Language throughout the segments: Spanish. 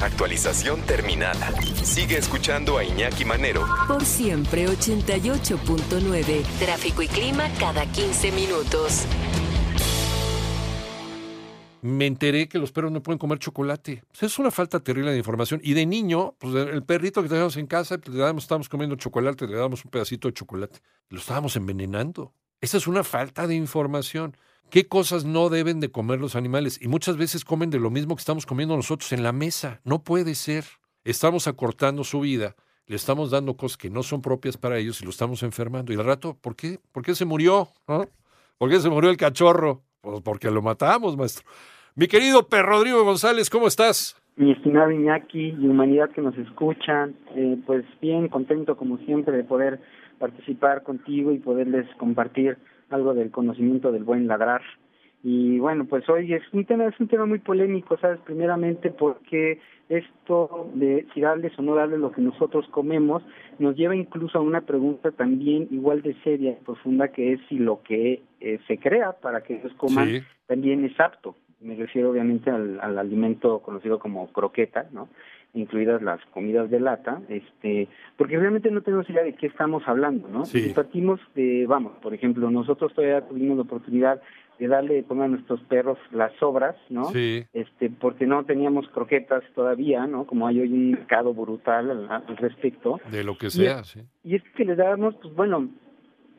Actualización terminada. Sigue escuchando a Iñaki Manero. Por siempre 88.9. Tráfico y clima cada 15 minutos. Me enteré que los perros no pueden comer chocolate. es una falta terrible de información. Y de niño, pues el perrito que teníamos en casa, pues, le damos, estábamos comiendo chocolate, le damos un pedacito de chocolate. Lo estábamos envenenando. Esa es una falta de información qué cosas no deben de comer los animales. Y muchas veces comen de lo mismo que estamos comiendo nosotros en la mesa. No puede ser. Estamos acortando su vida, le estamos dando cosas que no son propias para ellos y lo estamos enfermando. Y al rato, ¿por qué? ¿Por qué se murió? ¿Por qué se murió el cachorro? Pues porque lo matamos, maestro. Mi querido perro Rodrigo González, ¿cómo estás? Mi estimado Iñaki y humanidad que nos escuchan, eh, pues bien contento como siempre de poder participar contigo y poderles compartir algo del conocimiento del buen ladrar. Y bueno, pues hoy es un tema, es un tema muy polémico, ¿sabes? Primeramente porque esto de si darles o no darles lo que nosotros comemos nos lleva incluso a una pregunta también igual de seria y profunda que es si lo que eh, se crea para que ellos coman también es apto. Me refiero obviamente al, al alimento conocido como croqueta, ¿no? Incluidas las comidas de lata, este, porque realmente no tenemos idea de qué estamos hablando, ¿no? Si partimos de, vamos, por ejemplo, nosotros todavía tuvimos la oportunidad de darle de comer a nuestros perros las sobras, ¿no? Sí. Este, porque no teníamos croquetas todavía, ¿no? Como hay hoy un mercado brutal al, respecto. De lo que sea, sí. Y es que les dábamos, pues bueno,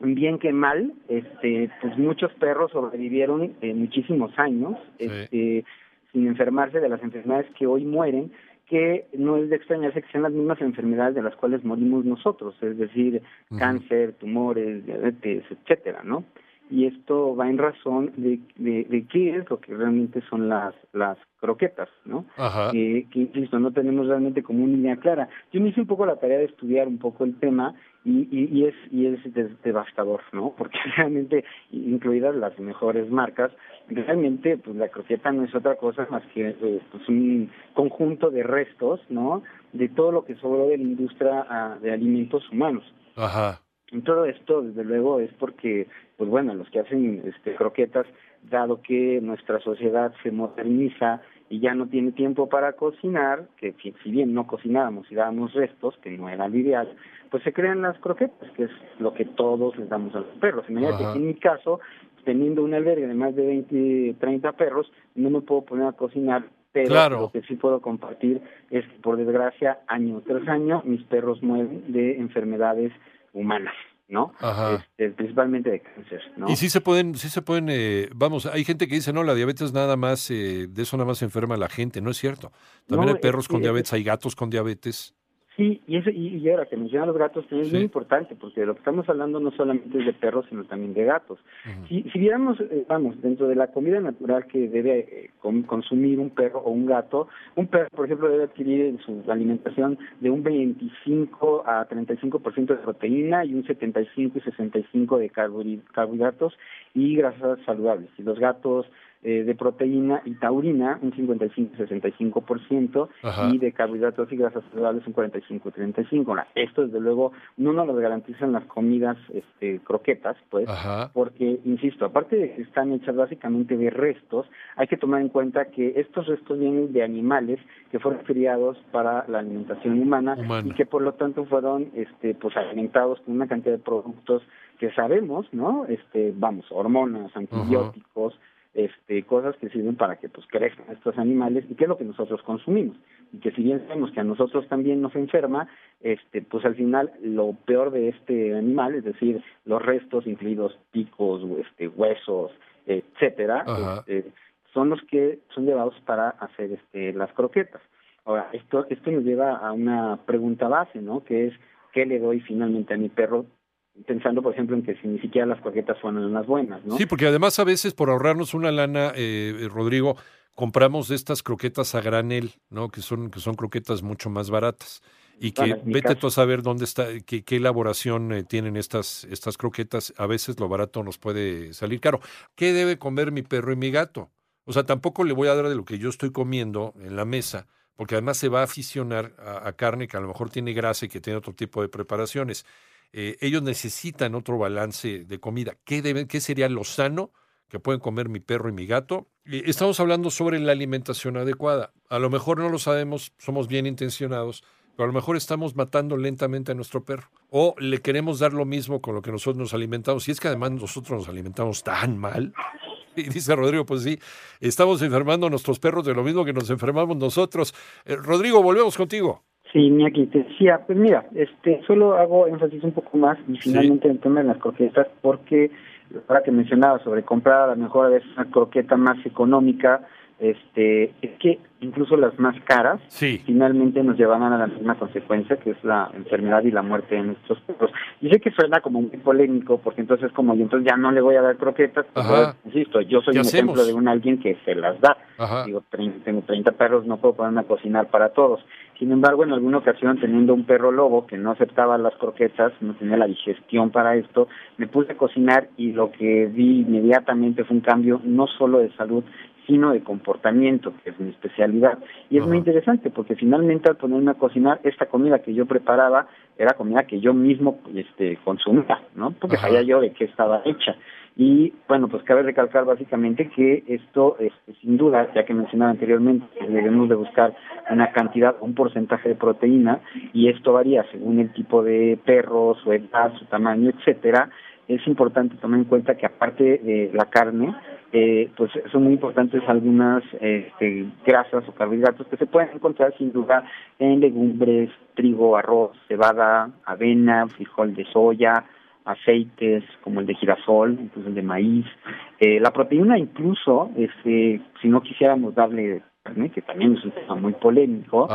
bien que mal, este, pues muchos perros sobrevivieron eh, muchísimos años, este, sin enfermarse de las enfermedades que hoy mueren, que no es de extrañarse que sean las mismas enfermedades de las cuales morimos nosotros, es decir, cáncer, tumores, diabetes, etcétera, ¿no? Y esto va en razón de, de, qué es lo que realmente son las las croquetas, ¿no? Ajá. que insisto, no tenemos realmente como una línea clara. Yo me hice un poco la tarea de estudiar un poco el tema y, y, es y es devastador, ¿no? Porque realmente, incluidas las mejores marcas, realmente pues la croqueta no es otra cosa más que eh, pues, un conjunto de restos, ¿no? De todo lo que sobró de la industria ah, de alimentos humanos. Ajá. Y todo esto, desde luego, es porque, pues bueno, los que hacen este, croquetas, dado que nuestra sociedad se moderniza y ya no tiene tiempo para cocinar, que si bien no cocinábamos y dábamos restos, que no era lo ideal, pues se crean las croquetas, que es lo que todos les damos a los perros. Imagínate que en mi caso, teniendo un albergue de más de 20, 30 perros, no me puedo poner a cocinar, pero lo que sí puedo compartir es que, por desgracia, año tras año, mis perros mueren de enfermedades humanas. ¿no? Este, principalmente de cáncer, ¿no? Y sí se pueden, sí se pueden, eh, vamos, hay gente que dice, no, la diabetes nada más, eh, de eso nada más se enferma la gente, no es cierto. También hay perros con diabetes, hay gatos con diabetes. Sí, y, eso, y, ahora que mencionan los gatos también es muy importante, porque lo que estamos hablando no solamente es de perros, sino también de gatos. si, si viéramos, eh, vamos, dentro de la comida natural que debe eh, consumir un perro o un gato, un perro, por ejemplo, debe adquirir en su alimentación de un 25 a 35% de proteína y un 75 y 65 de carbohidratos y grasas saludables. Y los gatos eh, de proteína y taurina, un 55-65%, y de carbohidratos y grasas saludables, un 45-35%. Esto, desde luego, no nos lo garantizan las comidas este, croquetas, pues, porque, insisto, aparte de que están hechas básicamente de restos, hay que tomar en cuenta que estos restos vienen de animales que fueron criados para la alimentación humana, y que, por lo tanto, fueron este, pues, alimentados con una cantidad de productos que sabemos, ¿no? Este, vamos, hormonas, antibióticos, este, cosas que sirven para que pues crezcan estos animales y que es lo que nosotros consumimos. Y que si bien sabemos que a nosotros también nos enferma este pues al final lo peor de este animal es decir los restos incluidos picos este huesos etcétera este, son los que son llevados para hacer este las croquetas. Ahora esto esto nos lleva a una pregunta base no que es qué le doy finalmente a mi perro pensando, por ejemplo, en que si ni siquiera las croquetas fueron las buenas, ¿no? Sí, porque además a veces por ahorrarnos una lana, eh, eh, Rodrigo, compramos estas croquetas a granel, ¿no? Que son, que son croquetas mucho más baratas. Y que vete tú a saber dónde está, qué, qué elaboración eh, tienen estas, estas croquetas. A veces lo barato nos puede salir caro. ¿Qué debe comer mi perro y mi gato? O sea, tampoco le voy a dar de lo que yo estoy comiendo en la mesa, porque además se va a aficionar a carne que a lo mejor tiene grasa y que tiene otro tipo de preparaciones. Eh, ellos necesitan otro balance de comida. ¿Qué, deben, ¿Qué sería lo sano que pueden comer mi perro y mi gato. Estamos hablando sobre la alimentación adecuada. A lo mejor no lo sabemos, somos bien intencionados, pero a lo mejor estamos matando lentamente a nuestro perro. O le queremos dar lo mismo con lo que nosotros nos alimentamos. Y es que además nosotros nos alimentamos tan mal. Y dice Rodrigo, pues sí, estamos enfermando a nuestros perros de lo mismo que nos enfermamos nosotros. Eh, Rodrigo, volvemos contigo. Sí, Miyaki, te decía, pues mira, este, solo hago énfasis un poco más y finalmente en el tema de las croquetas, porque ahora que mencionaba sobre comprar a lo mejor a veces una croqueta más económica, este, es que incluso las más caras finalmente nos llevarán a la misma consecuencia que es la enfermedad y la muerte de nuestros perros. Y sé que suena como muy polémico porque entonces como yo entonces ya no le voy a dar croquetas, pues, insisto, yo soy un ejemplo de un alguien que se las da. Digo, tengo 30 perros, no puedo ponerme a cocinar para todos. Sin embargo, en alguna ocasión, teniendo un perro lobo que no aceptaba las croquetas, no tenía la digestión para esto, me puse a cocinar y lo que vi inmediatamente fue un cambio no solo de salud, sino de comportamiento, que es mi especialidad. Y es muy interesante porque finalmente al ponerme a cocinar, esta comida que yo preparaba era comida que yo mismo este, consumía, ¿no? Porque sabía yo de qué estaba hecha. Y bueno, pues cabe recalcar básicamente que esto, este, sin duda, ya que mencionaba anteriormente, debemos de buscar una cantidad, un porcentaje de proteína, y esto varía según el tipo de perro, su edad, su tamaño, etcétera. Es importante tomar en cuenta que aparte de la carne, eh, pues son muy importantes algunas este, grasas o carbohidratos que se pueden encontrar sin duda en legumbres, trigo, arroz, cebada, avena, frijol de soya, aceites como el de girasol, incluso el de maíz. Eh, la proteína incluso, este, si no quisiéramos darle carne, que también es un tema muy polémico,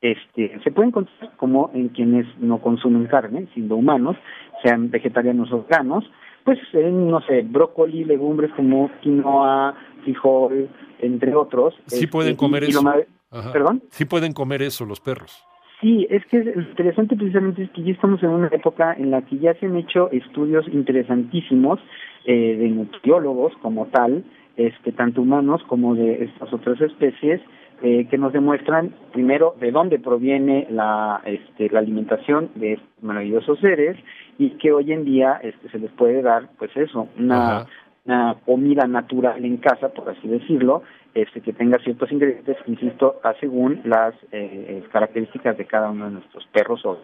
este se puede encontrar como en quienes no consumen carne, siendo humanos, sean vegetarianos o veganos, pues en, no sé, brócoli, legumbres como quinoa, frijol, entre otros. Sí este, pueden comer eso. ¿Perdón? Sí pueden comer eso los perros. Sí, es que lo interesante precisamente es que ya estamos en una época en la que ya se han hecho estudios interesantísimos eh, de nutriólogos como tal, este, tanto humanos como de estas otras especies, eh, que nos demuestran primero de dónde proviene la, este, la alimentación de estos maravillosos seres y que hoy en día este, se les puede dar, pues eso, una, una comida natural en casa, por así decirlo, este, que tenga ciertos ingredientes, insisto, según las eh, características de cada uno de nuestros perros o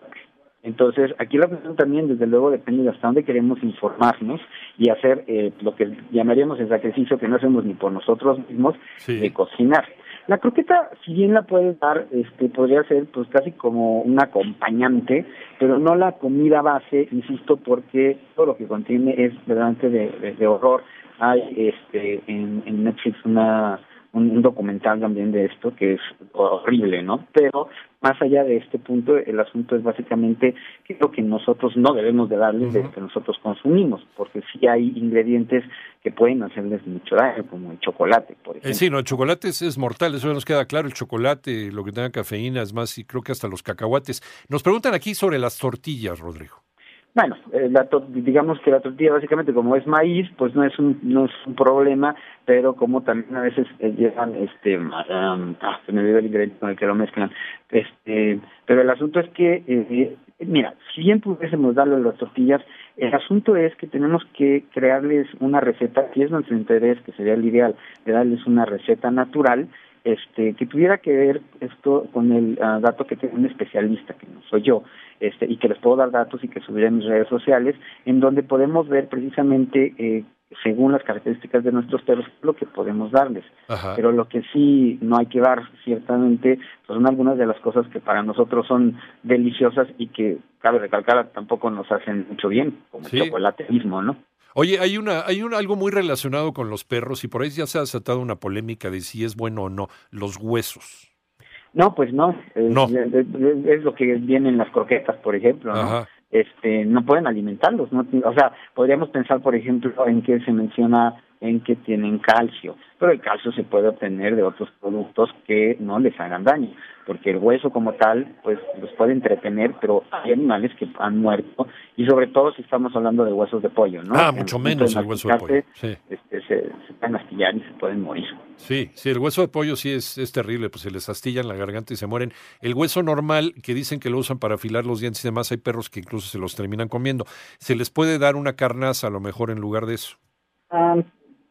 entonces, aquí la cuestión también, desde luego, depende de hasta dónde queremos informarnos y hacer eh, lo que llamaríamos el sacrificio que no hacemos ni por nosotros mismos, de cocinar. La croqueta, si bien la puedes dar, este, podría ser pues casi como un acompañante, pero no la comida base, insisto, porque todo lo que contiene es verdaderamente de, de, horror. Hay este, en, en Netflix una un, documental también de esto que es horrible, ¿no? Pero más allá de este punto, el asunto es básicamente qué es lo que nosotros no debemos de darles de lo que nosotros consumimos, porque sí hay ingredientes que pueden hacerles mucho daño, como el chocolate, por eh, ejemplo. sí, no, el chocolate es, mortal, eso nos queda claro, el chocolate, lo que tenga cafeína, es más, y creo que hasta los cacahuates. Nos preguntan aquí sobre las tortillas, Rodrigo. Bueno, eh, la digamos que la tortilla básicamente como es maíz, pues no es un no es un problema, pero como también a veces eh, llegan este ah, se me olvidó el ingrediente con el que lo mezclan. Este, pero el asunto es que eh, mira, si bien pudiésemos darle las tortillas, el asunto es que tenemos que crearles una receta, si es nuestro interés, que sería el ideal, de darles una receta natural este, que tuviera que ver esto con el ah, dato que tiene un especialista, que no soy yo, este, y que les puedo dar datos y que subiré en mis redes sociales, en donde podemos ver precisamente, eh, según las características de nuestros perros, lo que podemos darles. Pero lo que sí no hay que dar, ciertamente, pues son algunas de las cosas que para nosotros son deliciosas y que, cabe recalcar, tampoco nos hacen mucho bien, como el chocolate mismo, ¿no? Oye, hay una, hay un, algo muy relacionado con los perros y por ahí ya se ha desatado una polémica de si es bueno o no los huesos. No, pues no. no. Es, lo que viene en las croquetas, por ejemplo. ¿no? Este, no pueden alimentarlos. ¿no? O sea, podríamos pensar, por ejemplo, en que se menciona en que tienen calcio, pero el calcio se puede obtener de otros productos que no les hagan daño, porque el hueso como tal, pues los puede entretener, pero hay animales que han muerto, y sobre todo si estamos hablando de huesos de pollo, ¿no? Ah, mucho menos el hueso de pollo. Sí. Este, se, pueden astillar y se pueden morir. Sí, sí, el hueso de pollo sí es, es terrible, pues se les astillan la garganta y se mueren. El hueso normal, que dicen que lo usan para afilar los dientes y demás, hay perros que incluso se los terminan comiendo. ¿Se les puede dar una carnaza a lo mejor en lugar de eso? Ah,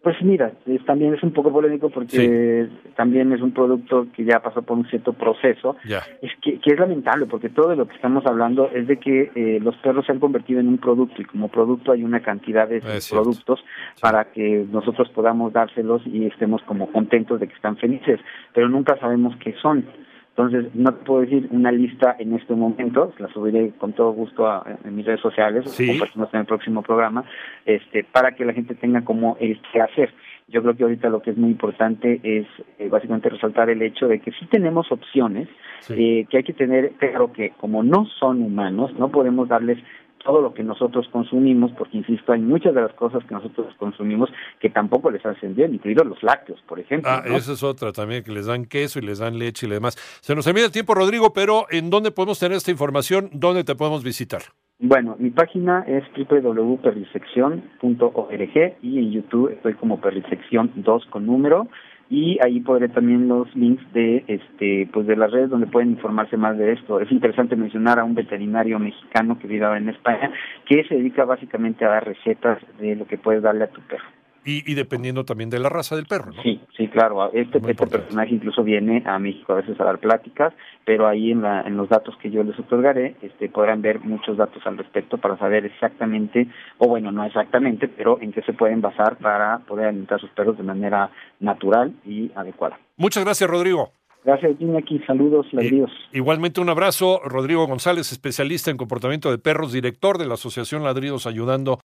Pues mira, también es un poco polémico porque también es un producto que ya pasó por un cierto proceso. Es que, es lamentable porque todo de lo que estamos hablando es de que eh, los perros se han convertido en un producto y como producto hay una cantidad de productos para que nosotros podamos dárselos y estemos como contentos de que están felices, pero nunca sabemos qué son. Entonces, no te puedo decir una lista en este momento, la subiré con todo gusto en mis redes sociales, o compartimos en el próximo programa, este, para que la gente tenga como el qué hacer. Yo creo que ahorita lo que es muy importante es eh, básicamente resaltar el hecho de que sí tenemos opciones, eh, que hay que tener claro que como no son humanos, no podemos darles todo lo que nosotros consumimos, porque insisto, hay muchas de las cosas que nosotros consumimos que tampoco les hacen bien, incluidos los lácteos, por ejemplo. Ah, esa es otra también, que les dan queso y les dan leche y demás. Se nos envía el tiempo, Rodrigo, pero ¿en dónde podemos tener esta información? ¿Dónde te podemos visitar? Bueno, mi página es www.perrisección.org y en YouTube estoy como Perrisección 2 con número y ahí podré también los links de este pues de las redes donde pueden informarse más de esto. Es interesante mencionar a un veterinario mexicano que vive en España que se dedica básicamente a dar recetas de lo que puedes darle a tu perro. Y, dependiendo también de la raza del perro, ¿no? Sí, sí, claro. Este, este personaje incluso viene a México a veces a dar pláticas, pero ahí en, la, en los datos que yo les otorgaré este, podrán ver muchos datos al respecto para saber exactamente, o bueno, no exactamente, pero en qué se pueden basar para poder alimentar a sus perros de manera natural y adecuada. Muchas gracias, Rodrigo. Gracias, aquí Saludos, ladridos. igualmente un abrazo. Rodrigo González, especialista en comportamiento de perros, director de la Asociación Ladridos Ayudando